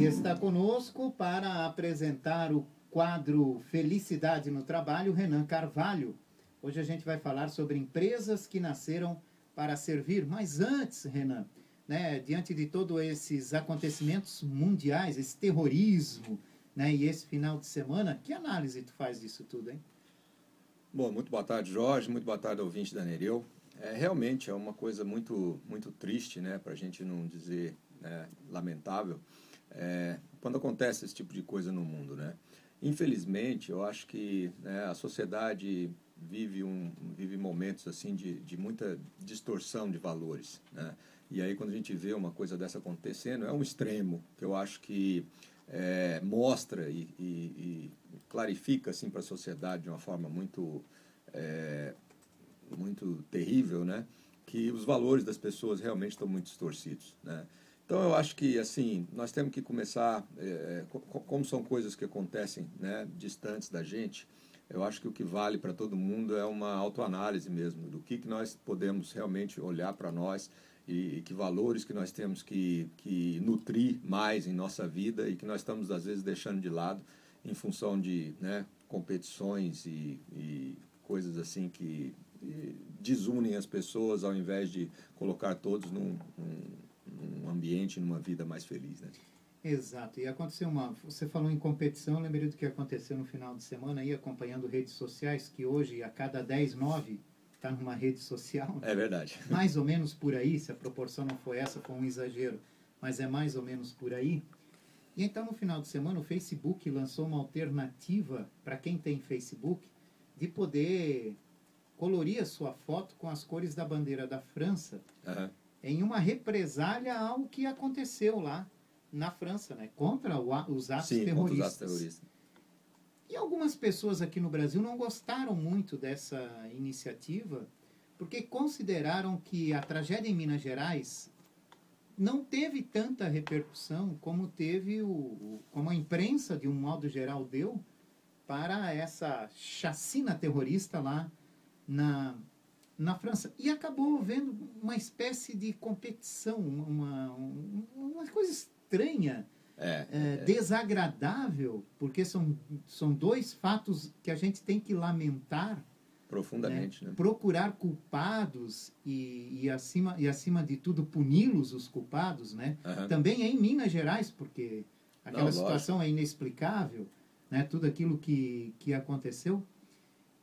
Está conosco para apresentar o quadro Felicidade no Trabalho, Renan Carvalho. Hoje a gente vai falar sobre empresas que nasceram para servir. Mas antes, Renan, né, diante de todos esses acontecimentos mundiais, esse terrorismo, né, e esse final de semana, que análise tu faz disso tudo, hein? Bom, muito boa tarde, Jorge. Muito boa tarde, ouvinte da Nereu. É, realmente é uma coisa muito, muito triste, né, para a gente não dizer né, lamentável, é, quando acontece esse tipo de coisa no mundo, né? Infelizmente, eu acho que né, a sociedade vive, um, vive momentos assim de, de muita distorção de valores, né? E aí quando a gente vê uma coisa dessa acontecendo, é um extremo que eu acho que é, mostra e, e, e, clarifica assim para a sociedade de uma forma muito é, muito terrível, né? Que os valores das pessoas realmente estão muito distorcidos, né? Então eu acho que assim nós temos que começar, é, como são coisas que acontecem, né, distantes da gente. Eu acho que o que vale para todo mundo é uma autoanálise mesmo do que que nós podemos realmente olhar para nós e, e, que valores que nós temos que, que nutrir mais em nossa vida e que nós estamos às vezes deixando de lado em função de né, competições e, e coisas assim que desunem as pessoas ao invés de colocar todos num, num, num ambiente, numa vida mais feliz, né? Exato. E aconteceu uma. Você falou em competição, eu lembrei do que aconteceu no final de semana aí, acompanhando redes sociais, que hoje a cada 10, 9 está numa rede social. É verdade. Mais ou menos por aí, se a proporção não foi essa, foi um exagero, mas é mais ou menos por aí. E então, no final de semana, o Facebook lançou uma alternativa para quem tem Facebook de poder colorir a sua foto com as cores da bandeira da França uhum. Em uma represália ao que aconteceu lá na França, né? contra o, os atos Sim, terroristas. Contra os atos terroristas. E algumas pessoas aqui no Brasil não gostaram muito dessa iniciativa, porque consideraram que a tragédia em Minas Gerais não teve tanta repercussão como teve o, como a imprensa de um modo geral deu para essa chacina terrorista lá na, na França. E acabou havendo uma espécie de competição, uma, uma coisa estranha, é, é, é, desagradável, porque são, são dois fatos que a gente tem que lamentar. Profundamente. Né? Né? Procurar culpados e, e, acima, e, acima de tudo, puni-los, os culpados. Né? Uhum. Também é em Minas Gerais, porque aquela Não, situação lógico. é inexplicável, né? tudo aquilo que, que aconteceu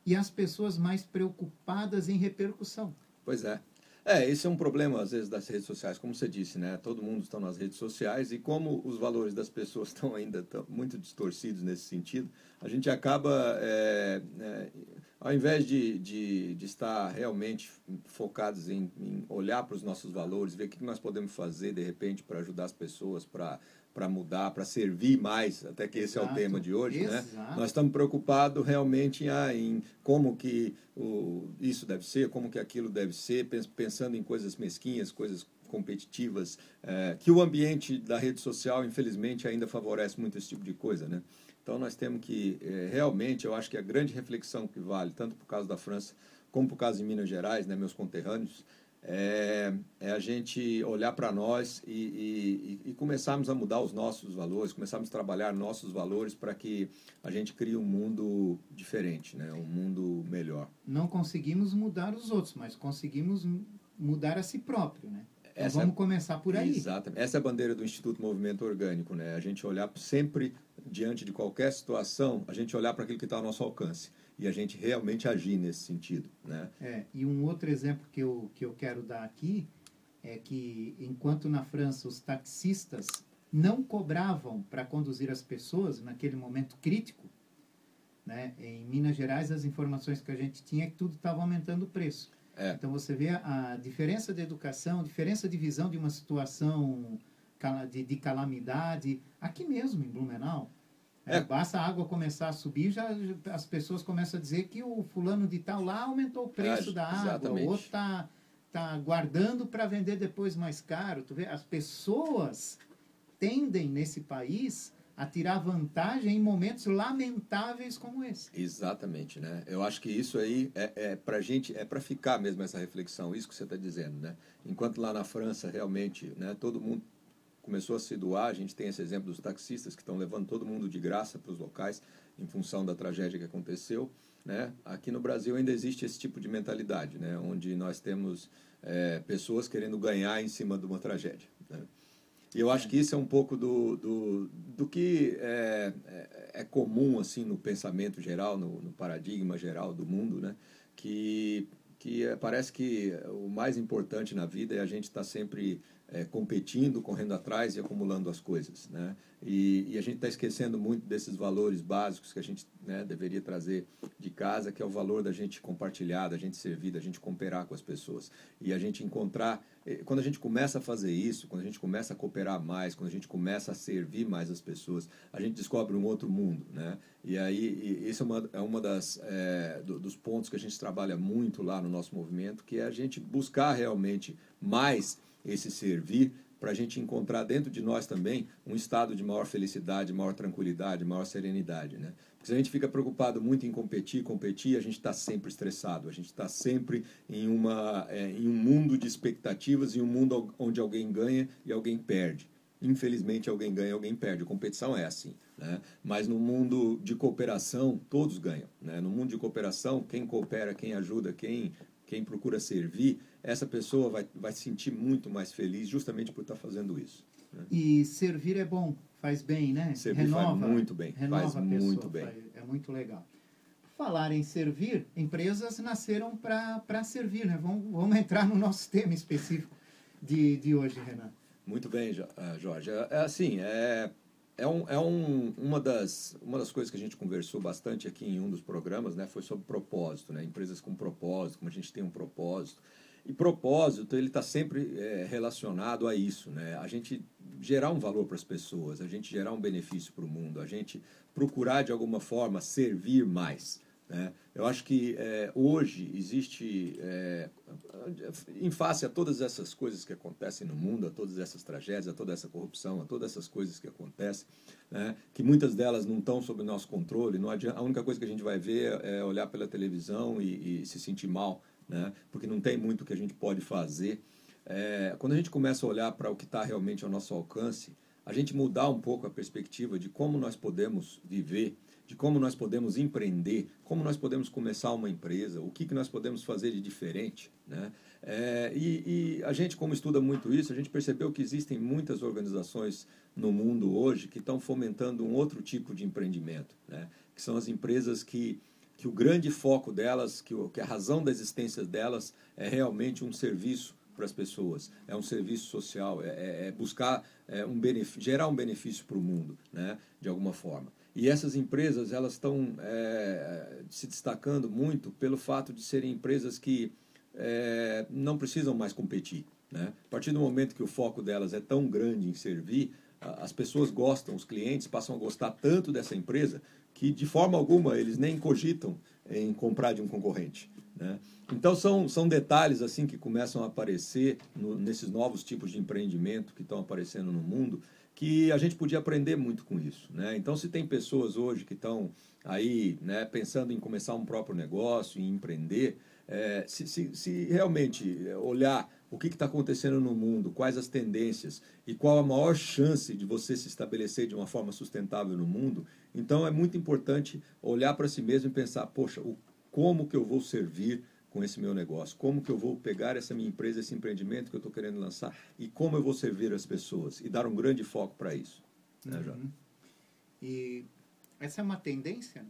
e as pessoas mais preocupadas em repercussão. Pois é. É, esse é um problema, às vezes, das redes sociais, como você disse, né? Todo mundo está nas redes sociais e como os valores das pessoas estão ainda tão, muito distorcidos nesse sentido, a gente acaba, é, é, ao invés de, de, de, estar realmente focados em, em olhar para os nossos valores, ver o que nós podemos fazer, de repente, para ajudar as pessoas, para para mudar, para servir mais, até que esse Exato. é o tema de hoje, né? Nós estamos preocupados realmente em, ah, em como que o, isso deve ser, como que aquilo deve ser, pensando em coisas mesquinhas, coisas competitivas, é, que o ambiente da rede social, infelizmente, ainda favorece muito esse tipo de coisa, né? Então nós temos que, é, realmente, eu acho que a grande reflexão que vale, tanto por causa da França, como por causa de Minas Gerais, né, meus conterrâneos, é, é a gente olhar para nós e, e, e, começarmos a mudar os nossos valores, começarmos a trabalhar nossos valores para que a gente crie um mundo diferente, né? um mundo melhor. Não conseguimos mudar os outros, mas conseguimos mudar a si próprio. Né? Então Essa vamos é, começar por aí. Exatamente. Essa é a bandeira do Instituto Movimento Orgânico. Né? A gente olhar sempre, diante de qualquer situação, a gente olhar para aquilo que está ao nosso alcance e a gente realmente agir nesse sentido. Né? É, e um outro exemplo que eu, que eu quero dar aqui é que, enquanto na França os taxistas não cobravam para conduzir as pessoas naquele momento crítico, né, em Minas Gerais as informações que a gente tinha é que tudo estava aumentando o preço. É. Então você vê a, diferença de educação, diferença de visão de uma situação de, de calamidade, aqui mesmo em Blumenau. É. Basta a água começar a subir, já as pessoas começam a dizer que o fulano de tal lá aumentou o preço da água, exatamente. o outro está tá guardando para vender depois mais caro. Tu vê? As pessoas tendem nesse país a tirar vantagem em momentos lamentáveis como esse. Exatamente, né? Eu acho que isso aí é, é para gente, é para ficar mesmo essa reflexão, isso que você está dizendo, né? Enquanto lá na França realmente, né, todo mundo começou a se doar, a gente tem esse exemplo dos taxistas que estão levando todo mundo de graça para os locais em função da tragédia que aconteceu. Né? Aqui no Brasil ainda existe esse tipo de mentalidade, né? onde nós temos é, pessoas querendo ganhar em cima de uma tragédia. Né? E eu acho que isso é um pouco do, do, do que é, é, é comum assim no pensamento geral, no, no, paradigma geral do mundo, né? que, que é, parece que o mais importante na vida é a gente estar tá sempre é, competindo, correndo atrás e acumulando as coisas. Né? E, e a gente está esquecendo muito desses valores básicos que a gente né, deveria trazer de casa, que é o valor da gente compartilhar, da gente servir, da gente cooperar com as pessoas. E a gente encontrar, eh, quando a gente começa a fazer isso, quando a gente começa a cooperar mais, quando a gente começa a servir mais as pessoas, a gente descobre um outro mundo. Né? E aí, esse é uma, é uma das, é, dos pontos que a gente trabalha muito lá no nosso movimento, que é a gente buscar realmente mais esse servir para a gente encontrar dentro de nós também um estado de maior felicidade, maior tranquilidade, maior serenidade, né? Porque se a gente fica preocupado muito em competir, competir, a gente está sempre estressado, a gente está sempre em, uma, é, em um mundo de expectativas, em um mundo onde alguém ganha e alguém perde. Infelizmente, alguém ganha, alguém perde. A competição é assim. Né? Mas no mundo de cooperação, todos ganham. Né? No mundo de cooperação, quem coopera, quem ajuda, quem quem procura servir, essa pessoa vai, vai se sentir muito mais feliz justamente por estar fazendo isso. Né? E servir é bom, faz bem, né? Servir renova, faz muito bem, renova faz pessoa, muito bem. É muito legal. Falar em servir, empresas nasceram para servir, né? Vamos, vamos entrar no nosso tema específico de, de hoje, Renan. Muito bem, eh, Jorge. É, é assim, é, é, um, é um, uma, das, uma das coisas que a gente conversou bastante aqui em um dos programas, né, foi sobre propósito, né, empresas com propósito, como a gente tem um propósito. E propósito, ele está sempre é, relacionado a isso, né, a gente gerar um valor para as pessoas, a gente gerar um benefício para o mundo, a gente procurar de alguma forma servir mais. Né? Eu acho que é, hoje existe, é, em face a todas essas coisas que acontecem no mundo, a todas essas tragédias, a toda essa corrupção, a todas essas coisas que acontecem, né? que muitas delas não estão sob nosso controle, não adianta, a única coisa que a gente vai ver é olhar pela televisão e, e se sentir mal, né? porque não tem muito que a gente pode fazer. É, quando a gente começa a olhar para o que está realmente ao nosso alcance, a gente mudar um pouco a perspectiva de como nós podemos viver de como nós podemos empreender, como nós podemos começar uma empresa, o que, que nós podemos fazer de diferente. Né? É, e, e, a gente, como estuda muito isso, a gente percebeu que existem muitas organizações no mundo hoje que estão fomentando um outro tipo de empreendimento, né? que são as empresas que, que o grande foco delas, que, o, que a razão da existência delas é realmente um serviço para as pessoas, é um serviço social, é, é, é buscar é, um gerar um benefício para o mundo, né? de alguma forma. E essas empresas elas estão é, se destacando muito pelo fato de serem empresas que é, não precisam mais competir. Né? A partir do momento que o foco delas é tão grande em servir, as pessoas gostam, os clientes passam a gostar tanto dessa empresa que de forma alguma eles nem cogitam em comprar de um concorrente. Né? Então são, são detalhes assim que começam a aparecer no, nesses novos tipos de empreendimento que estão aparecendo no mundo que a gente podia aprender muito com isso. Né? Então, se tem pessoas hoje que estão aí né, pensando em começar um próprio negócio, em empreender, é, se, se, se, realmente olhar o que está acontecendo no mundo, quais as tendências e qual a maior chance de você se estabelecer de uma forma sustentável no mundo, então é muito importante olhar para si mesmo e pensar, poxa, o, como que eu vou servir com esse meu negócio? Como que eu vou pegar essa minha empresa, esse empreendimento que eu estou querendo lançar e como eu vou servir as pessoas e dar um grande foco para isso, né, uhum. E essa é uma tendência?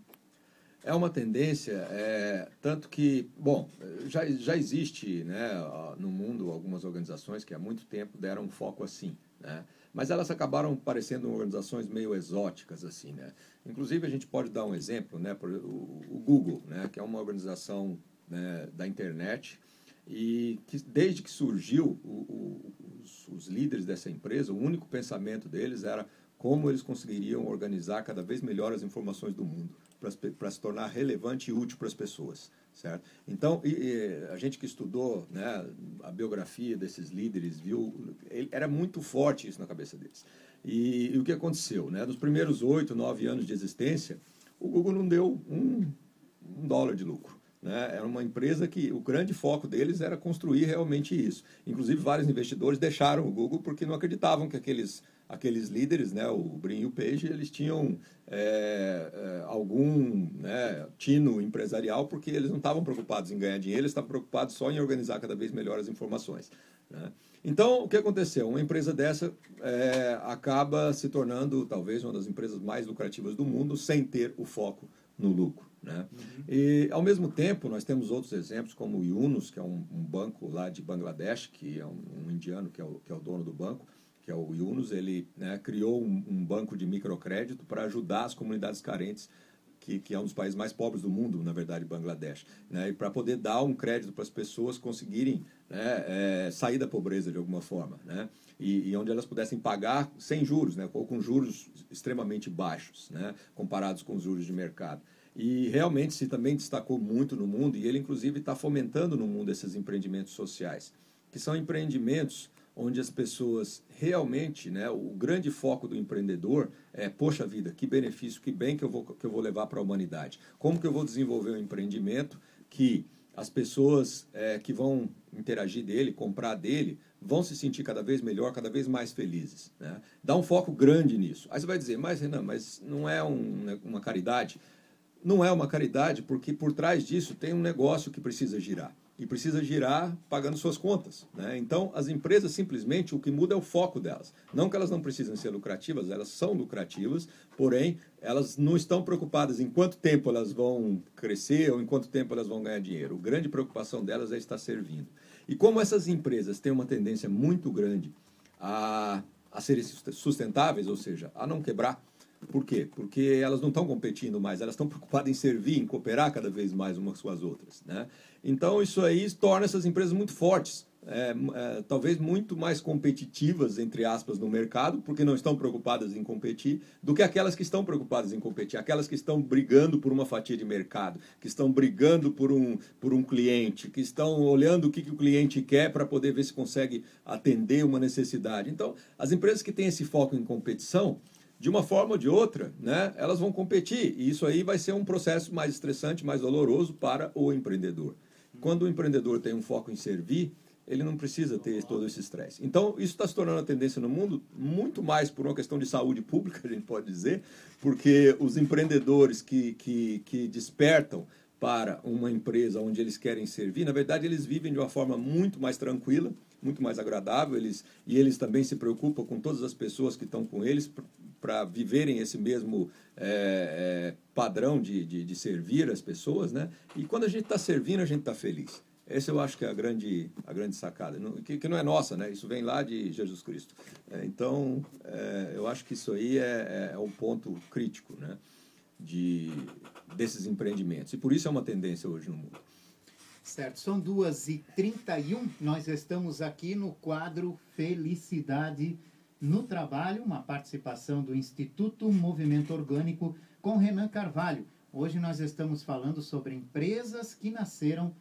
É uma tendência, é, tanto que, bom, já, já existe né, no mundo algumas organizações que há muito tempo deram um foco assim, né? mas elas acabaram parecendo organizações meio exóticas assim, né? Inclusive a gente pode dar um exemplo, né? O, o Google, né? Que é uma organização né, da internet e que desde que surgiu o, o, os, os, líderes dessa empresa, o único pensamento deles era como eles conseguiriam organizar cada vez melhor as informações do mundo para se tornar relevante e útil para as pessoas, certo? Então, e, e, a gente que estudou né, a biografia desses líderes viu, ele, era muito forte isso na cabeça deles. E, e o que aconteceu? Né? Nos primeiros oito, nove anos de existência, o Google não deu um, um dólar de lucro Né? Era uma empresa que o grande foco deles era construir realmente isso. Inclusive, vários investidores deixaram o Google porque não acreditavam que aqueles, aqueles líderes, né, o Brin e o Page, eles tinham é, é, algum né, tino empresarial porque eles não estavam preocupados em ganhar dinheiro, eles estavam preocupados só em organizar cada vez melhor as informações. Né? Então, o que aconteceu? Uma empresa dessa é, acaba se tornando talvez uma das empresas mais lucrativas do mundo sem ter o foco no lucro. Né? Uhum. E, ao mesmo tempo, nós temos outros exemplos, como o Yunus, que é um, um banco lá de Bangladesh, que é um, um, indiano que é, o, que é o dono do banco, que é o Yunus, ele né, criou um, um banco de microcrédito para ajudar as comunidades carentes que, que, é um dos países mais pobres do mundo, na verdade, Bangladesh, né? e para poder dar um crédito para as pessoas conseguirem né, é, sair da pobreza de alguma forma, né? E, e, onde elas pudessem pagar sem juros, né? ou com juros extremamente baixos, né? comparados com os juros de mercado. E realmente se também destacou muito no mundo, e ele inclusive está fomentando no mundo esses empreendimentos sociais, que são empreendimentos onde as pessoas realmente, né, o grande foco do empreendedor é, poxa vida, que benefício, que bem que eu vou, que eu vou levar para a humanidade. Como que eu vou desenvolver um empreendimento que as pessoas é, que vão interagir dele, comprar dele, vão se sentir cada vez melhor, cada vez mais felizes. Né? Dá um foco grande nisso. Aí você vai dizer, mas Renan, mas não é um, né, uma caridade? Não é uma caridade, porque por trás disso tem um negócio que precisa girar. E precisa girar pagando suas contas. Né? Então, as empresas simplesmente, o que muda é o foco delas. Não que elas não precisem ser lucrativas, elas são lucrativas, porém, elas não estão preocupadas em quanto tempo elas vão crescer ou em quanto tempo elas vão ganhar dinheiro. A grande preocupação delas é estar servindo. E como essas empresas têm uma tendência muito grande a, a serem sustentáveis, ou seja, a não quebrar, por quê? Porque elas não estão competindo mais, elas estão preocupadas em servir, em cooperar cada vez mais umas com as outras. Né? Então, isso aí torna essas empresas muito fortes, é, é, talvez muito mais competitivas, entre aspas, no mercado, porque não estão preocupadas em competir, do que aquelas que estão preocupadas em competir, aquelas que estão brigando por uma fatia de mercado, que estão brigando por um, por um cliente, que estão olhando o que, que o cliente quer para poder ver se consegue atender uma necessidade. Então, as empresas que têm esse foco em competição, de uma forma ou de outra, né, elas vão competir. E isso aí vai ser um processo mais estressante, mais doloroso para o empreendedor. Quando o empreendedor tem um foco em servir, ele não precisa ter todo esse estresse. Então, isso está se tornando a tendência no mundo, muito mais por uma questão de saúde pública, a gente pode dizer, porque os empreendedores que, que, que despertam para uma empresa onde eles querem servir, na verdade, eles vivem de uma forma muito mais tranquila, muito mais agradável, eles, e eles também se preocupam com todas as pessoas que estão com eles, para viverem esse mesmo é, é, padrão de, de, de, servir as pessoas, né? E quando a gente está servindo, a gente está feliz. Essa eu acho que é a grande, a grande sacada, que, que não é nossa, né? Isso vem lá de Jesus Cristo. É, então, é, eu acho que isso aí é, é, o ponto crítico, né? De, desses empreendimentos. E por isso é uma tendência hoje no mundo. Certo, são 2h31, nós estamos aqui no quadro Felicidade no trabalho, uma participação do Instituto Movimento Orgânico com Renan Carvalho. Hoje nós estamos falando sobre empresas que nasceram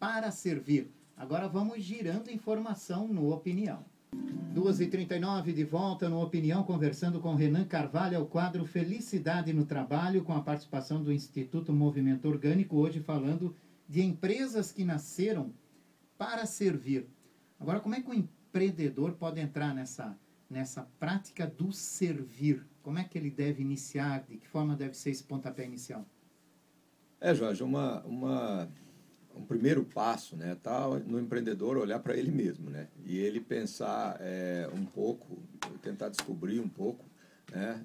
para servir. Agora vamos girando informação no Opinião. 2h39 de volta no Opinião, conversando com Renan Carvalho, é o quadro Felicidade no Trabalho, com a participação do Instituto Movimento Orgânico, hoje falando de empresas que nasceram para servir. Agora, como é que o empreendedor pode entrar nessa nessa prática do servir? Como é que ele deve iniciar? De que forma deve ser esse pontapé inicial? É, Jorge, uma, uma, um primeiro passo, né, tá no empreendedor olhar para ele mesmo, né, e ele pensar é, um pouco, tentar descobrir um pouco, né,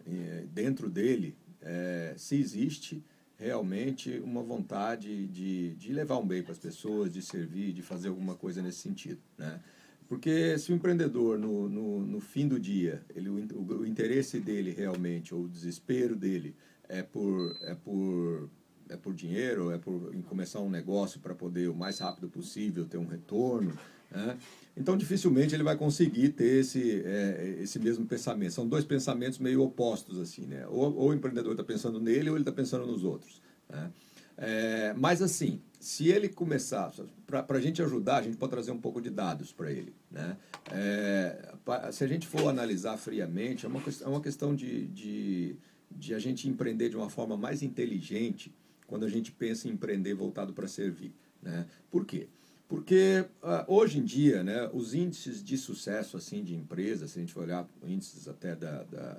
dentro dele, é, se existe realmente uma vontade de, de levar um bem para as pessoas, de servir, de fazer alguma coisa nesse sentido, né. Porque se o empreendedor, no, no, no fim do dia, ele, o, o, interesse dele realmente, ou o desespero dele, é por, é por, é por dinheiro, é por começar um negócio para poder, o mais rápido possível, ter um retorno, né? Então dificilmente ele vai conseguir ter esse, é, esse mesmo pensamento. São dois pensamentos meio opostos, assim, né? Ou, ou o empreendedor está pensando nele, ou ele está pensando nos outros. Né? É, mas assim, se ele começar, para a gente ajudar, a gente pode trazer um pouco de dados para ele. Né? É, se a gente for analisar friamente, é uma, é uma questão de, de, de a gente empreender de uma forma mais inteligente quando a gente pensa em empreender voltado para servir. Né? Por quê? Porque uh, hoje em dia, né, os índices de sucesso assim de empresas, se a gente for olhar índices até da, da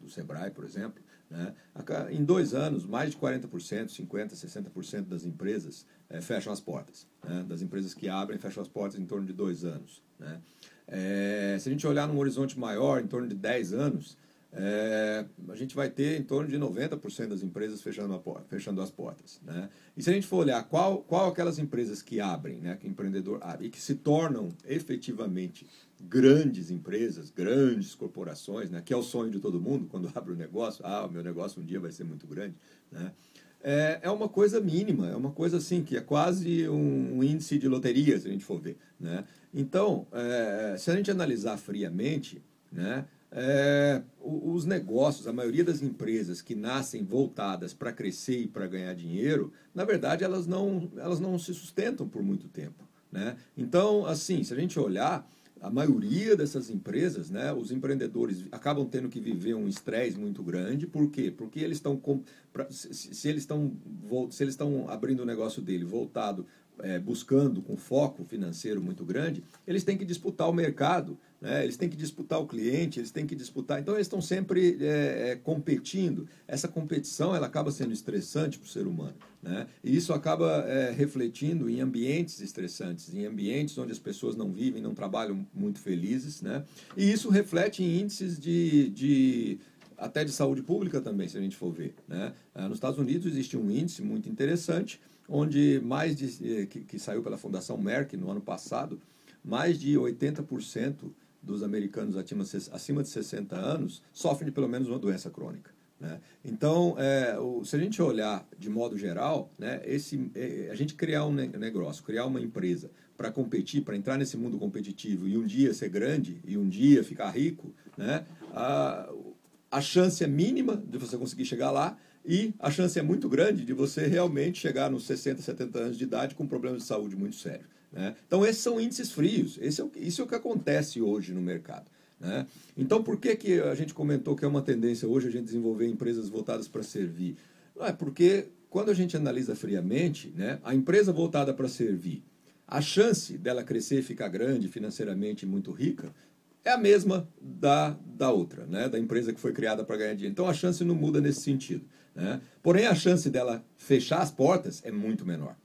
do Sebrae, por exemplo, né, em dois anos, mais de 40%, 50%, 60% das empresas é, fecham as portas. Né, das empresas que abrem, fecham as portas em torno de dois anos. Né. É, se a gente olhar num horizonte maior, em torno de 10 anos, é, a gente vai ter em torno de 90% das empresas fechando, porta, fechando as portas. Né? E se a gente for olhar qual, qual aquelas empresas que abrem, né, que o empreendedor abre, e que se tornam efetivamente grandes empresas, grandes corporações, né, que é o sonho de todo mundo quando abre o um negócio, ah, o meu negócio um dia vai ser muito grande, né? é, é uma coisa mínima, é uma coisa assim, que é quase um, um índice de loteria, se a gente for ver. Né? Então, é, se a gente analisar friamente, né, é, os negócios, a maioria das empresas que nascem voltadas para crescer e para ganhar dinheiro, na verdade elas não, elas não se sustentam por muito tempo. Né? Então, assim, se a gente olhar, a maioria dessas empresas, né, os empreendedores acabam tendo que viver um estresse muito grande. Por quê? Porque eles estão se, eles estão se eles estão abrindo o negócio dele voltado é, buscando com foco financeiro muito grande, eles têm que disputar o mercado, né? eles têm que disputar o cliente, eles têm que disputar. Então, eles estão sempre é, é, competindo. Essa competição ela acaba sendo estressante para o ser humano. Né? E isso acaba é, refletindo em ambientes estressantes, em ambientes onde as pessoas não vivem, não trabalham muito felizes. Né? E isso reflete em índices de, de até de saúde pública também, se a gente for ver. Né? Ah, nos Estados Unidos existe um índice muito interessante onde mais de, eh, que, que saiu pela Fundação Merck no ano passado, mais de 80% dos americanos acima de 60 anos sofrem de pelo menos uma doença crônica. Né? Então, é, o, se a gente olhar de modo geral, né, esse, é, a gente criar um negócio, criar uma empresa para competir, para entrar nesse mundo competitivo e um dia ser grande e um dia ficar rico, né, a, a chance é mínima de você conseguir chegar lá e a chance é muito grande de você realmente chegar nos 60, 70 anos de idade com problemas de saúde muito sérios. Né? Então, esses são índices frios. Esse é o, isso é o que acontece hoje no mercado. Né? Então, por que, que a gente comentou que é uma tendência hoje a gente desenvolver empresas voltadas para servir? Não é porque quando a gente analisa friamente, né, a empresa voltada para servir, a chance dela crescer e ficar grande, financeiramente muito rica, é a mesma da, da outra, né, da empresa que foi criada para ganhar dinheiro. Então, a chance não muda nesse sentido. Né? Porém, a chance dela fechar as portas é muito menor.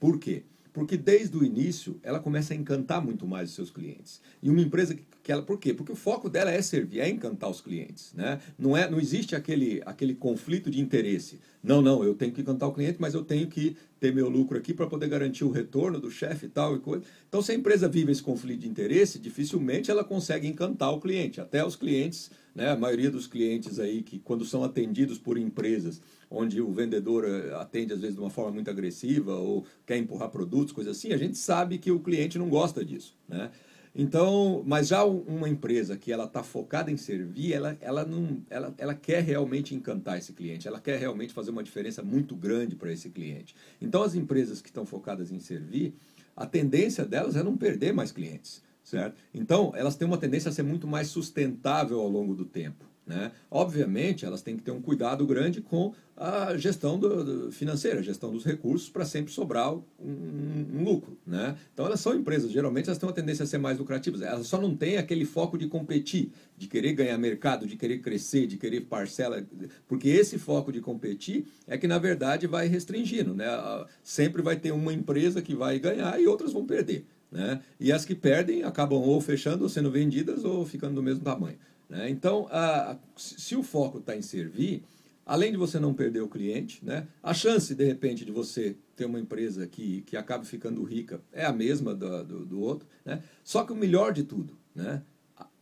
Por quê? Porque desde o início ela começa a encantar muito mais os seus clientes. E uma empresa que, que ela, por quê? Porque o foco dela é servir, é encantar os clientes, né? Não é, não existe aquele aquele conflito de interesse. Não, não, eu tenho que encantar o cliente, mas eu tenho que ter meu lucro aqui para poder garantir o retorno do chefe e tal e coisa. Então, se a empresa vive esse conflito de interesse, dificilmente ela consegue encantar o cliente. Até os clientes, né, a maioria dos clientes aí que quando são atendidos por empresas onde o vendedor eh, atende às vezes de uma forma muito agressiva ou quer empurrar produtos, coisas assim, a gente sabe que o cliente não gosta disso, né? Então, mas já uma empresa que ela está focada em servir, ela, ela, não, ela, ela quer realmente encantar esse cliente, ela quer realmente fazer uma diferença muito grande para esse cliente. Então, as empresas que estão focadas em servir, a tendência delas é não perder mais clientes, certo? Então, elas têm uma tendência a ser muito mais sustentável ao longo do tempo. Né? Obviamente, elas têm que ter um cuidado grande com a gestão do, do financeira, a gestão dos recursos para sempre sobrar um, um, lucro. Né? Então, elas são empresas, geralmente elas têm uma tendência a ser mais lucrativas. Elas só não têm aquele foco de competir, de querer ganhar mercado, de querer crescer, de querer parcela, porque esse foco de competir é que, na verdade, vai restringindo. Né? Sempre vai ter uma empresa que vai ganhar e outras vão perder. Né? E as que perdem acabam ou fechando, ou sendo vendidas, ou ficando do mesmo tamanho. Né? Então, a, se o foco está em servir, além de você não perder o cliente, né, a chance, de repente, de você ter uma empresa que, que acabe ficando rica é a mesma do, do, do outro. Né? Só que o melhor de tudo né,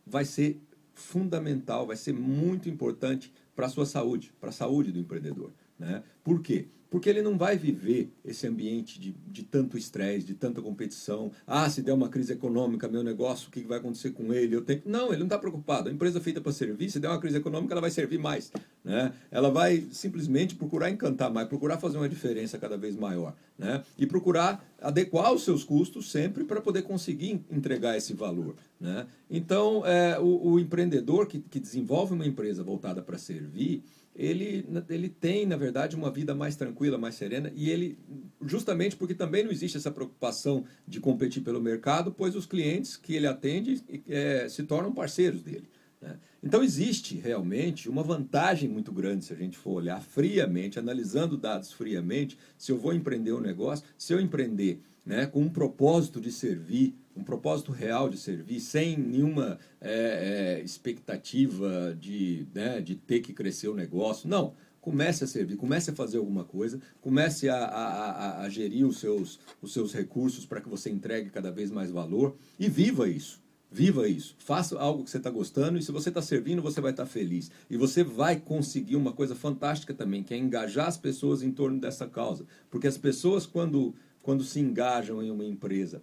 vai ser fundamental, vai ser muito importante para a sua saúde, para a saúde do empreendedor. Né? Por quê? Porque ele não vai viver esse ambiente de, de tanto estresse, de tanta competição. Ah, se der uma crise econômica, meu negócio, o que vai acontecer com ele? Eu tenho... Não, ele não está preocupado. A empresa feita para servir, se der uma crise econômica, ela vai servir mais. Né? Ela vai simplesmente procurar encantar mais, procurar fazer uma diferença cada vez maior. Né? E procurar adequar os seus custos sempre para poder conseguir entregar esse valor. Né? Então, é, o, o empreendedor que, que desenvolve uma empresa voltada para servir, ele, ele tem, na verdade, uma vida mais tranquila mais serena, e ele, justamente porque também não existe essa preocupação de competir pelo mercado, pois os clientes que ele atende é, se tornam parceiros dele. Né? Então, existe realmente uma vantagem muito grande se a gente for olhar friamente, analisando dados friamente, se eu vou empreender um negócio, se eu empreender né, com um propósito de servir, um propósito real de servir, sem nenhuma é, é, expectativa de, né, de ter que crescer o negócio. Não. Comece a servir, comece a fazer alguma coisa, comece a, a, a, a gerir os seus, os seus recursos para que você entregue cada vez mais valor e viva isso. Viva isso. Faça algo que você está gostando e se você está servindo, você vai estar tá feliz. E você vai conseguir uma coisa fantástica também, que é engajar as pessoas em torno dessa causa. Porque as pessoas, quando, quando se engajam em uma empresa,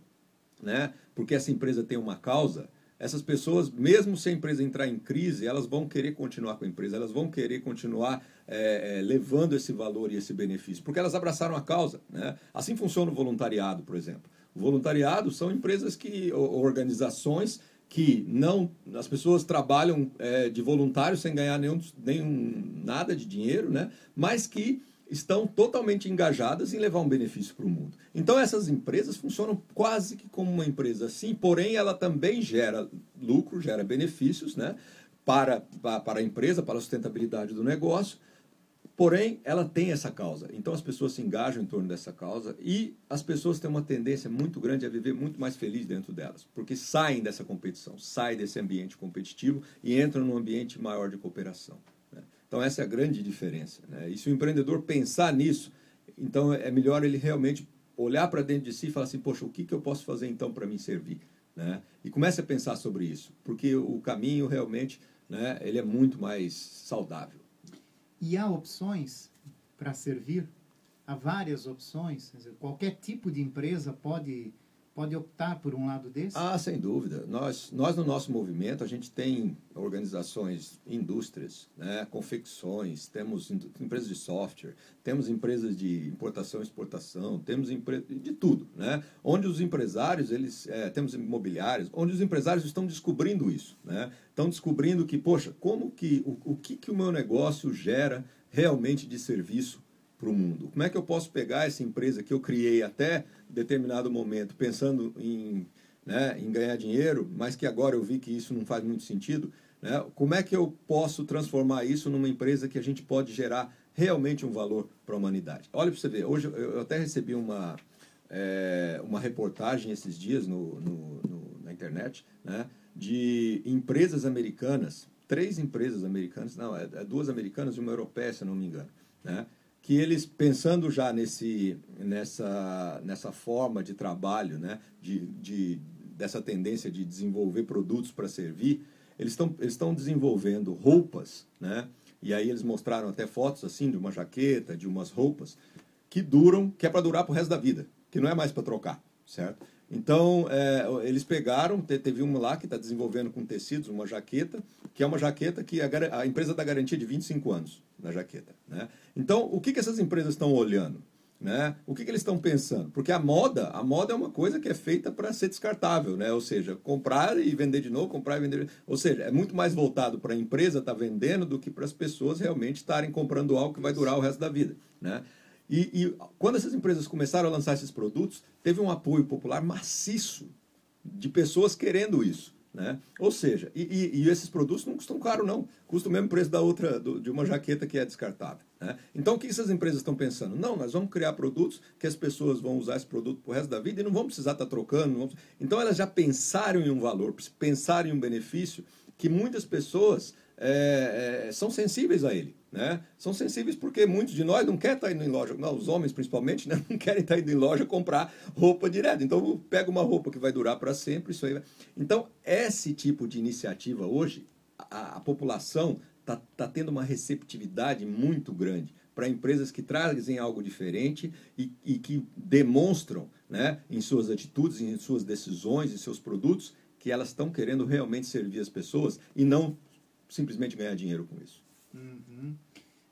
né, porque essa empresa tem uma causa, essas pessoas, mesmo se a empresa entrar em crise, elas vão querer continuar com a empresa, elas vão querer continuar é, é, levando esse valor e esse benefício, porque elas abraçaram a causa. Né? Assim funciona o voluntariado, por exemplo. O voluntariado são empresas que, organizações que não as pessoas trabalham é, de voluntário sem ganhar nenhum, nenhum nada de dinheiro, né? mas que estão totalmente engajadas em levar um benefício para o mundo. Então essas empresas funcionam quase que como uma empresa assim, porém ela também gera lucro, gera benefícios né? para, para a empresa, para a sustentabilidade do negócio, Porém, ela tem essa causa. Então as pessoas se engajam em torno dessa causa e as pessoas têm uma tendência muito grande a viver muito mais feliz dentro delas, porque saem dessa competição, saem desse ambiente competitivo e entram num ambiente maior de cooperação. Então essa é a grande diferença. Né? E se o empreendedor pensar nisso, então é melhor ele realmente olhar para dentro de si e falar assim, poxa, o que, que eu posso fazer então para me servir? Né? E comece a pensar sobre isso, porque o caminho realmente né, ele é muito mais saudável. E há opções para servir, há várias opções, qualquer tipo de empresa pode pode optar por um lado desse? Ah, sem dúvida. Nós, nós no nosso movimento, a gente tem organizações, indústrias, né, confecções, temos empresas de software, temos empresas de importação e exportação, temos de tudo, né? Onde os empresários, eles, é, temos imobiliários, onde os empresários estão descobrindo isso, né? Estão descobrindo que, poxa, como que, o, o que que o meu negócio gera realmente de serviço para o mundo? Como é que eu posso pegar essa empresa que eu criei até determinado momento pensando em, né, em ganhar dinheiro, mas que agora eu vi que isso não faz muito sentido? Né? Como é que eu posso transformar isso numa empresa que a gente pode gerar realmente um valor para a humanidade? Olha para você ver, hoje eu até recebi uma, é, uma reportagem esses dias no, no, no, na internet né, de empresas americanas, três empresas americanas, não, é, é duas americanas e uma europeia, se não me engano, né? Que eles, pensando já nesse, nessa, nessa forma de trabalho, né, de, de, dessa tendência de desenvolver produtos para servir, eles estão eles desenvolvendo roupas, né, e aí eles mostraram até fotos assim de uma jaqueta, de umas roupas, que duram, que é para durar para o resto da vida, que não é mais para trocar, certo? Então, é, eles pegaram, teve uma lá que está desenvolvendo com tecidos, uma jaqueta, que é uma jaqueta que a, a empresa dá garantia de 25 anos na jaqueta. Né? Então, o que, que essas empresas estão olhando? Né? O que, que eles estão pensando? Porque a moda, a moda é uma coisa que é feita para ser descartável, né? Ou seja, comprar e vender de novo, comprar e vender. Ou seja, é muito mais voltado para a empresa estar tá vendendo do que para as pessoas realmente estarem comprando algo que vai durar o resto da vida, né? E, e, quando essas empresas começaram a lançar esses produtos, teve um apoio popular maciço de pessoas querendo isso. Né? Ou seja, e, e, e esses produtos não custam caro, não. Custa o mesmo preço da outra, do, de uma jaqueta que é descartável. Né? Então, o que essas empresas estão pensando? Não, nós vamos criar produtos que as pessoas vão usar esse produto para o resto da vida e não vão precisar estar tá trocando. Vamos... Então, elas já pensaram em um valor, pensaram em um benefício que muitas pessoas é, é, são sensíveis a ele. Né? São sensíveis porque muitos de nós não querem estar indo em loja, não, os homens principalmente, né? não querem estar indo em loja comprar roupa direto. Então, pega uma roupa que vai durar para sempre, isso aí. Então, esse tipo de iniciativa hoje, a, a população está tá tendo uma receptividade muito grande para empresas que trazem algo diferente e, e que demonstram né, em suas atitudes, em suas decisões, em seus produtos, que elas estão querendo realmente servir as pessoas e não simplesmente ganhar dinheiro com isso. Uhum.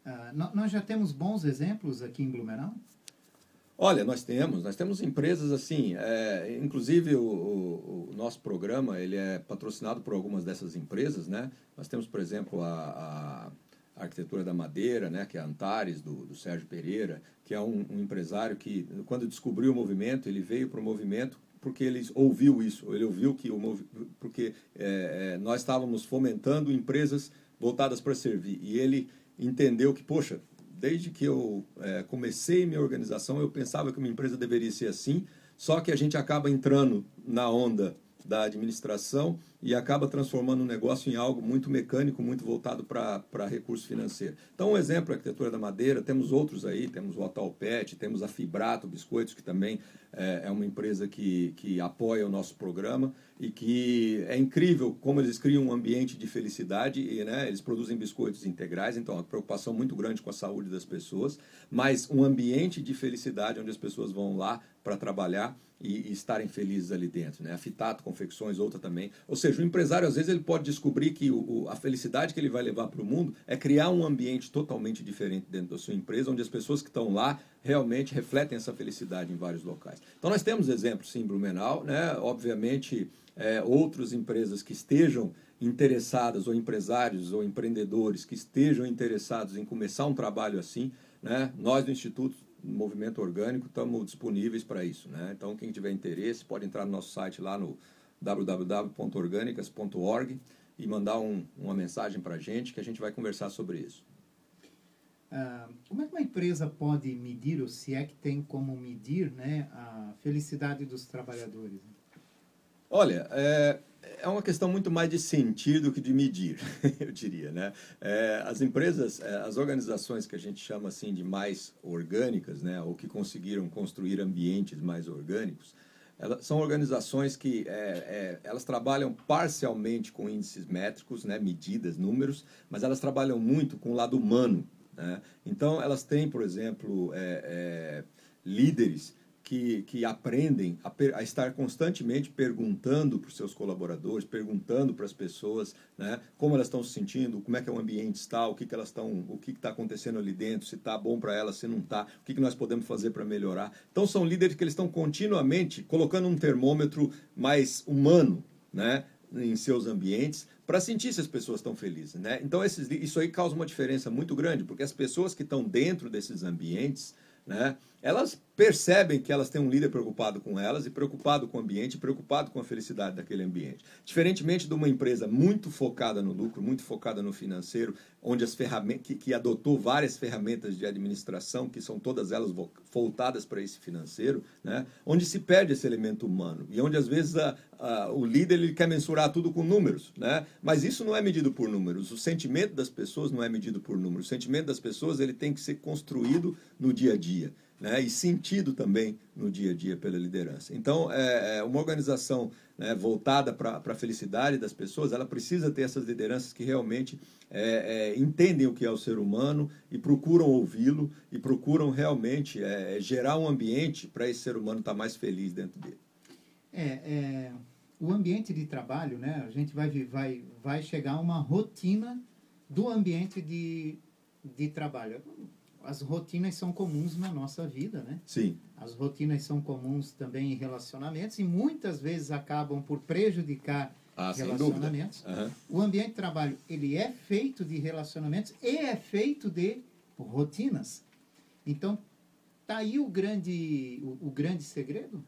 Uh, nós já temos bons exemplos aqui em Blumenau? Olha, nós temos, nós temos empresas assim, é, inclusive o, o, o, nosso programa ele é patrocinado por algumas dessas empresas, né? Nós temos, por exemplo, a, a, arquitetura da madeira, né, que é a Antares, do, do Sérgio Pereira, que é um, um empresário que, quando descobriu o movimento, ele veio para o movimento porque ele ouviu isso, ele ouviu que o porque é, é, nós estávamos fomentando empresas voltadas para servir. E ele entendeu que poxa, desde que eu é, comecei minha organização eu pensava que uma empresa deveria ser assim, só que a gente acaba entrando na onda da administração e acaba transformando o negócio em algo muito mecânico, muito voltado para recurso financeiro. Então, um exemplo é a arquitetura da madeira, temos outros aí, temos o Hotel Pet, temos a Fibrato Biscoitos, que também é, é uma empresa que, que apoia o nosso programa e que é incrível como eles criam um ambiente de felicidade e né, eles produzem biscoitos integrais, então é uma preocupação muito grande com a saúde das pessoas, mas um ambiente de felicidade onde as pessoas vão lá para trabalhar e, e, estarem felizes ali dentro. Né? A Fitato Confecções, outra também. Ou seja, o empresário, às vezes, ele pode descobrir que o, a felicidade que ele vai levar para o mundo é criar um ambiente totalmente diferente dentro da sua empresa, onde as pessoas que estão lá realmente refletem essa felicidade em vários locais. Então, nós temos exemplos, sim, Blumenau, né? obviamente, é, outras empresas que estejam interessadas, ou empresários ou empreendedores que estejam interessados em começar um trabalho assim, né? nós do Instituto movimento orgânico, estamos disponíveis para isso. Né? Então, quem tiver interesse, pode entrar no nosso site lá no www.orgânicas.org e mandar um, uma mensagem para a gente que a gente vai conversar sobre isso. Ah, como é que uma empresa pode medir, ou se é que tem como medir, né, a felicidade dos trabalhadores? Olha, é, é uma questão muito mais de sentir do que de medir, eu diria, né? É, as empresas, é, as organizações que a gente chama assim de mais orgânicas, né, ou que conseguiram construir ambientes mais orgânicos, elas são organizações que é, é, elas trabalham parcialmente com índices métricos, né, medidas, números, mas elas trabalham muito com o lado humano. Né? Então, elas têm, por exemplo, é, é líderes que, que aprendem a, a estar constantemente perguntando para os seus colaboradores, perguntando para as pessoas né, como elas estão se sentindo, como é que é o ambiente está, o que, que elas estão, o que está acontecendo ali dentro, se está bom para elas, se não está, o que, que nós podemos fazer para melhorar. Então são líderes que eles estão continuamente colocando um termômetro mais humano, né, em seus ambientes para sentir se as pessoas estão felizes, né? Então esses, isso aí causa uma diferença muito grande, porque as pessoas que estão dentro desses ambientes, né, elas percebem que elas têm um líder preocupado com elas e preocupado com o ambiente, preocupado com a felicidade daquele ambiente. Diferentemente de uma empresa muito focada no lucro, muito focada no financeiro, onde as ferramentas que, que adotou várias ferramentas de administração, que são todas elas voltadas para esse financeiro, né? onde se perde esse elemento humano e onde às vezes a, a, o líder ele quer mensurar tudo com números, né? Mas isso não é medido por números. O sentimento das pessoas não é medido por números. O sentimento das pessoas ele tem que ser construído no dia a dia né, e sentido também no dia a dia pela liderança. Então, é, é uma organização né, voltada para a felicidade das pessoas, ela precisa ter essas lideranças que realmente é, é, entendem o que é o ser humano e procuram ouvi-lo e procuram realmente é, gerar um ambiente para esse ser humano estar tá mais feliz dentro dele. É, é, o ambiente de trabalho, né, a gente vai, vai, vai chegar a uma rotina do ambiente de, de trabalho as rotinas são comuns na nossa vida, né? Sim. As rotinas são comuns também em relacionamentos e muitas vezes acabam por prejudicar ah, relacionamentos. Uhum. O ambiente de trabalho ele é feito de relacionamentos e é feito de rotinas. Então tá aí o grande o, o grande segredo.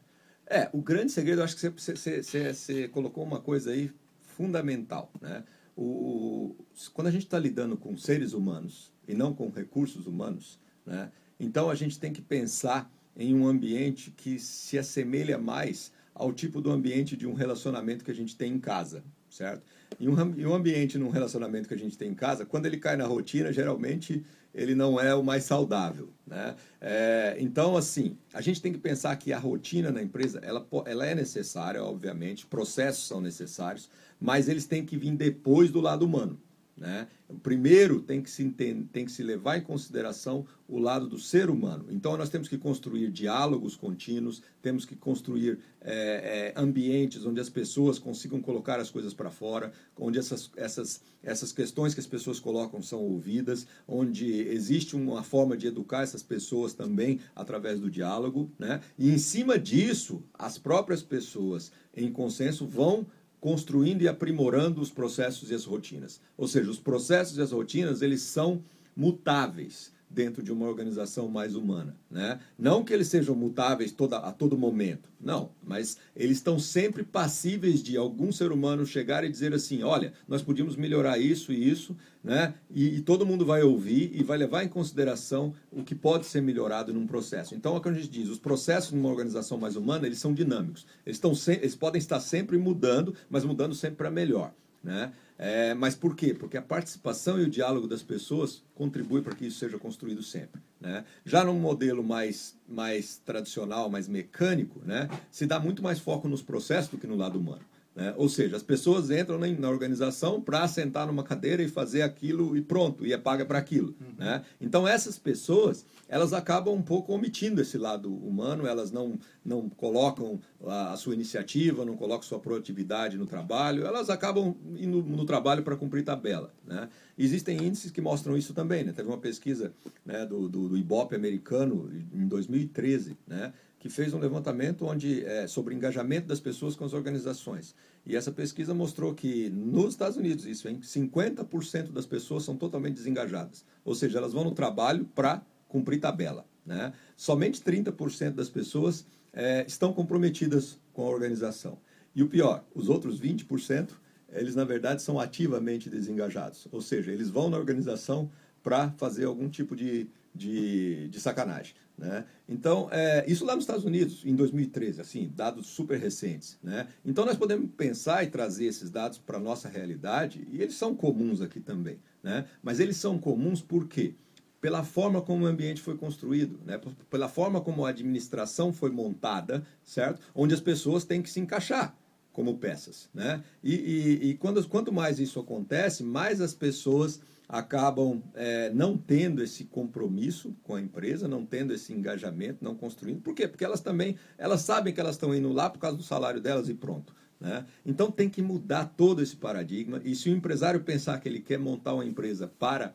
É, o grande segredo, acho que você, você, você, você colocou uma coisa aí fundamental, né? O, quando a gente está lidando com seres humanos e não com recursos humanos. Né? Então a gente tem que pensar em um ambiente que se assemelha mais ao tipo do ambiente de um relacionamento que a gente tem em casa, certo? E um, ambiente num relacionamento que a gente tem em casa, quando ele cai na rotina, geralmente ele não é o mais saudável, né? É, então, assim, a gente tem que pensar que a rotina na empresa, ela, ela é necessária, obviamente, processos são necessários, mas eles têm que vir depois do lado humano. Né? Primeiro tem que, se entender, tem que se levar em consideração o lado do ser humano. Então nós temos que construir diálogos contínuos, temos que construir é, é, ambientes onde as pessoas consigam colocar as coisas para fora, onde essas, essas, essas questões que as pessoas colocam são ouvidas, onde existe uma forma de educar essas pessoas também através do diálogo. Né? E em cima disso, as próprias pessoas em consenso vão construindo e aprimorando os processos e as rotinas. Ou seja, os processos e as rotinas, eles são mutáveis dentro de uma organização mais humana. Né? Não que eles sejam mutáveis toda, a todo momento, não, mas eles estão sempre passíveis de algum ser humano chegar e dizer assim: olha, nós podíamos melhorar isso e isso, né? e, e todo mundo vai ouvir e vai levar em consideração o que pode ser melhorado num processo. Então, é o que a gente diz: os processos numa organização mais humana eles são dinâmicos, eles, estão eles podem estar sempre mudando, mas mudando sempre para melhor. Né? É, mas por quê? Porque a participação e o diálogo das pessoas contribui para que isso seja construído sempre. Né? Já num modelo mais, mais tradicional, mais mecânico, né, se dá muito mais foco nos processos do que no lado humano. Né? Ou seja, as pessoas entram na, na organização para sentar numa cadeira e fazer aquilo e pronto, e é paga para aquilo. Uhum. Né? Então, essas pessoas, elas acabam um pouco omitindo esse lado humano, elas não, não colocam a, a sua iniciativa, não colocam sua proatividade no trabalho, elas acabam indo no trabalho para cumprir tabela. Né? Existem índices que mostram isso também. Né? Teve uma pesquisa né, do, do, do Ibope americano em 2013, né? Que fez um levantamento onde, é, sobre engajamento das pessoas com as organizações. E essa pesquisa mostrou que nos Estados Unidos, isso, hein, 50% das pessoas são totalmente desengajadas. Ou seja, elas vão no trabalho para cumprir tabela. Né? Somente 30% das pessoas é, estão comprometidas com a organização. E o pior, os outros 20%, eles na verdade são ativamente desengajados. Ou seja, eles vão na organização para fazer algum tipo de, de, de sacanagem. Né? Então, é, isso lá nos Estados Unidos, em 2013, assim, dados super recentes. Né? Então, nós podemos pensar e trazer esses dados para a nossa realidade, e eles são comuns aqui também. Né? Mas eles são comuns por quê? Pela forma como o ambiente foi construído, né? pela forma como a administração foi montada, certo? Onde as pessoas têm que se encaixar como peças. Né? E, e, e quando, quanto mais isso acontece, mais as pessoas acabam é, não tendo esse compromisso com a empresa, não tendo esse engajamento, não construindo. Por quê? Porque elas também elas sabem que elas estão indo lá por causa do salário delas e pronto. Né? Então tem que mudar todo esse paradigma. E se o empresário pensar que ele quer montar uma empresa para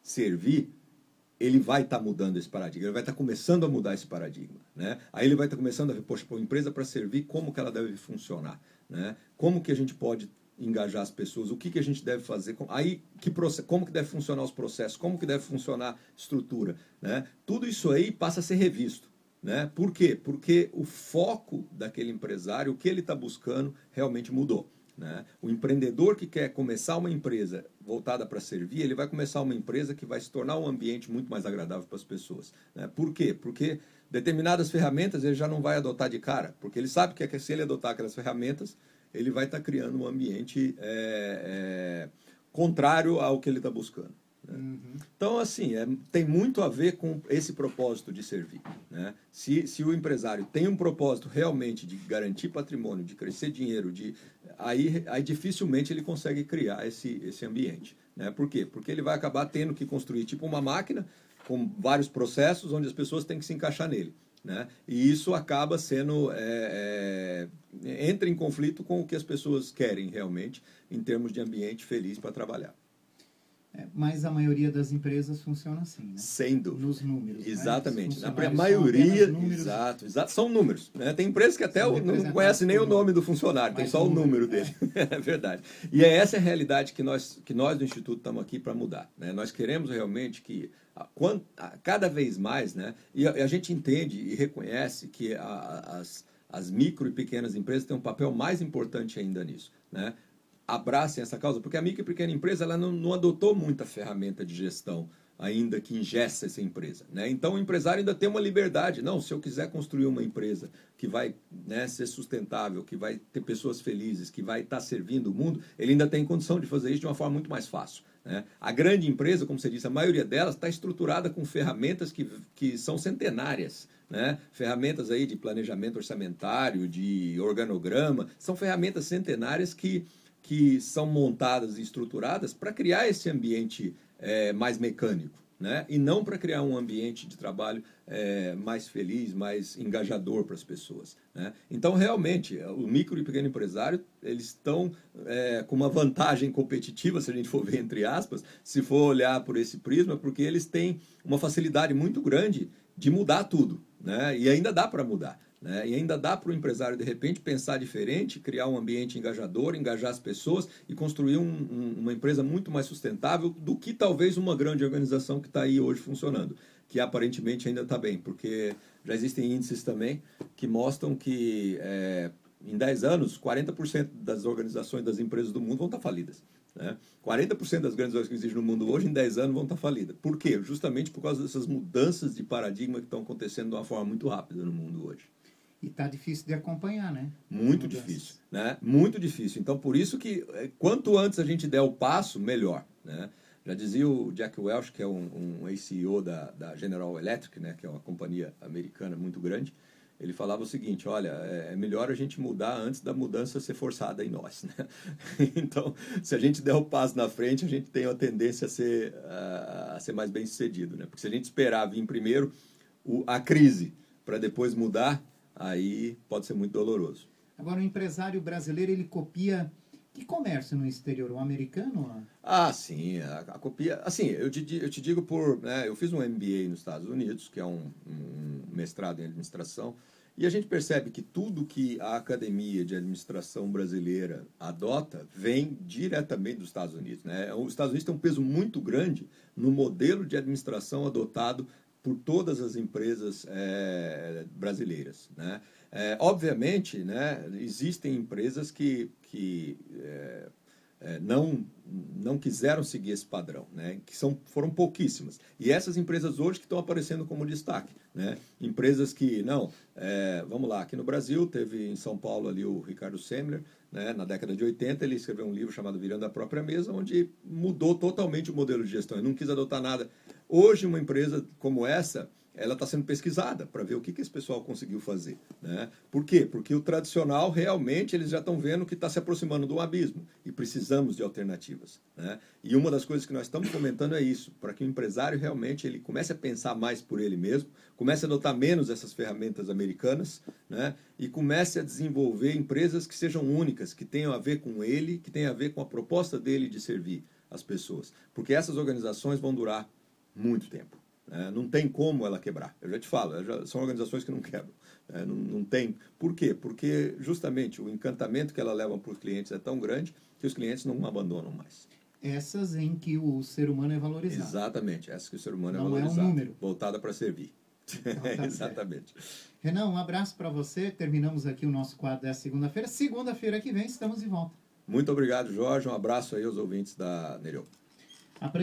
servir, ele vai estar tá mudando esse paradigma, ele vai estar tá começando a mudar esse paradigma. Né? Aí ele vai estar tá começando a ver, poxa, uma empresa para servir, como que ela deve funcionar? Né? Como que a gente pode engajar as pessoas, o que, que a gente deve fazer, aí que como que deve funcionar os processos, como que deve funcionar a estrutura, né? Tudo isso aí passa a ser revisto, né? Por quê? Porque o foco daquele empresário, o que ele está buscando, realmente mudou. Né? O empreendedor que quer começar uma empresa voltada para servir, ele vai começar uma empresa que vai se tornar um ambiente muito mais agradável para as pessoas. Né? Por quê? Porque determinadas ferramentas ele já não vai adotar de cara, porque ele sabe que é se ele adotar aquelas ferramentas, ele vai estar tá criando um ambiente é, é, contrário ao que ele está buscando. Né? Uhum. Então, assim, é, tem muito a ver com esse propósito de servir. Né? Se, se o empresário tem um propósito realmente de garantir patrimônio, de crescer dinheiro, de, aí, aí dificilmente ele consegue criar esse, esse ambiente. Né? Por quê? Porque ele vai acabar tendo que construir tipo uma máquina com vários processos onde as pessoas têm que se encaixar nele. Né? E isso acaba sendo. É, é, entra em conflito com o que as pessoas querem realmente, em termos de ambiente feliz para trabalhar. É, mas a maioria das empresas funciona assim, né? Sem dúvida. Nos números. Né? Exatamente. Né? Na maioria. Exato, exato. São números. Né? Tem empresas que até o, não conhecem nem o nome do funcionário, tem só o número, dele. É. é verdade. E é essa a realidade que nós, que nós do Instituto estamos aqui para mudar. Né? Nós queremos realmente que cada vez mais, né? E a, gente entende e reconhece que as, as micro e pequenas empresas têm um papel mais importante ainda nisso, né? Abracem essa causa, porque a micro e pequena empresa ela não, não adotou muita ferramenta de gestão ainda que ingessa essa empresa. Né? Então o empresário ainda tem uma liberdade. Não, se eu quiser construir uma empresa que vai né, ser sustentável, que vai ter pessoas felizes, que vai estar servindo o mundo, ele ainda tem condição de fazer isso de uma forma muito mais fácil. Né? A grande empresa, como você disse, a maioria delas está estruturada com ferramentas que, que são centenárias. Né? Ferramentas aí de planejamento orçamentário, de organograma, são ferramentas centenárias que, que são montadas e estruturadas para criar esse ambiente é, mais mecânico né? e não para criar um ambiente de trabalho é, mais feliz, mais engajador para as pessoas. Né? Então, realmente, o micro e pequeno empresário eles estão é, com uma vantagem competitiva, se a gente for ver entre aspas, se for olhar por esse prisma, porque eles têm uma facilidade muito grande de mudar tudo, né? e ainda dá para mudar. Né? E ainda dá para o empresário, de repente, pensar diferente, criar um ambiente engajador, engajar as pessoas e construir um, um, uma empresa muito mais sustentável do que talvez uma grande organização que está aí hoje funcionando, que aparentemente ainda está bem, porque já existem índices também que mostram que é, em 10 anos, 40% das organizações, das empresas do mundo vão estar tá falidas. Né? 40% das grandes organizações que existem no mundo hoje, em 10 anos, vão estar falidas. Por quê? Justamente por causa dessas mudanças de paradigma que estão acontecendo de uma forma muito rápida no mundo hoje. E está difícil de acompanhar, né? Muito difícil, né? Muito difícil. Então, por isso que é, quanto antes a gente der o passo, melhor, né? Já dizia o Jack Welch, que é um, um ex-CEO da, da General Electric, né? Que é uma companhia americana muito grande, ele falava o seguinte, olha, é, é melhor a gente mudar antes da mudança ser forçada em nós, né? Então, se a gente der o passo na frente, a gente tem a tendência a ser, a, ser mais bem sucedido, né? Porque se a gente esperar vir primeiro a crise para depois mudar, aí pode ser muito doloroso. Agora, o empresário brasileiro, ele copia que comércio no exterior? O americano? Ah, sim, a, a copia. Assim, eu te, eu te digo por. Né, eu fiz um MBA nos Estados Unidos, que é um, um, mestrado em administração, e a gente percebe que tudo que a academia de administração brasileira adota vem diretamente dos Estados Unidos. Né? Os Estados Unidos têm um peso muito grande no modelo de administração adotado por todas as empresas é, brasileiras. Né? É, obviamente, né, existem empresas que, que é, não, não quiseram seguir esse padrão, né, que são, foram pouquíssimas. E essas empresas hoje que estão aparecendo como destaque. Né? Empresas que, não, é, vamos lá, aqui no Brasil teve em São Paulo ali o Ricardo Semler, né, na década de 80 ele escreveu um livro chamado Virando a Própria Mesa, onde mudou totalmente o modelo de gestão, ele não quis adotar nada Hoje, uma empresa como essa, ela está sendo pesquisada para ver o que, que esse pessoal conseguiu fazer. Né? Por quê? Porque o tradicional, realmente, eles já estão vendo que está se aproximando do abismo e precisamos de alternativas. Né? E uma das coisas que nós estamos comentando é isso, para que o empresário realmente ele comece a pensar mais por ele mesmo, comece a adotar menos essas ferramentas americanas né? e comece a desenvolver empresas que sejam únicas, que tenham a ver com ele, que tenham a ver com a proposta dele de servir as pessoas. Porque essas organizações vão durar muito tempo. Né? Não tem como ela quebrar. Eu já te falo, já, são organizações que não quebram. Né? Não, não tem. Por quê? Porque justamente o encantamento que ela leva para os clientes é tão grande que os clientes não abandonam mais. Essas em que o ser humano é valorizado. Exatamente, essas que o ser humano é não é valorizado. É um número. Voltada para servir. Então, tá Exatamente. Renan, um abraço para você. Terminamos aqui o nosso quadro dessa segunda-feira. Segunda-feira que vem estamos de volta. Muito obrigado, Jorge. Um abraço aí aos ouvintes da Nereu.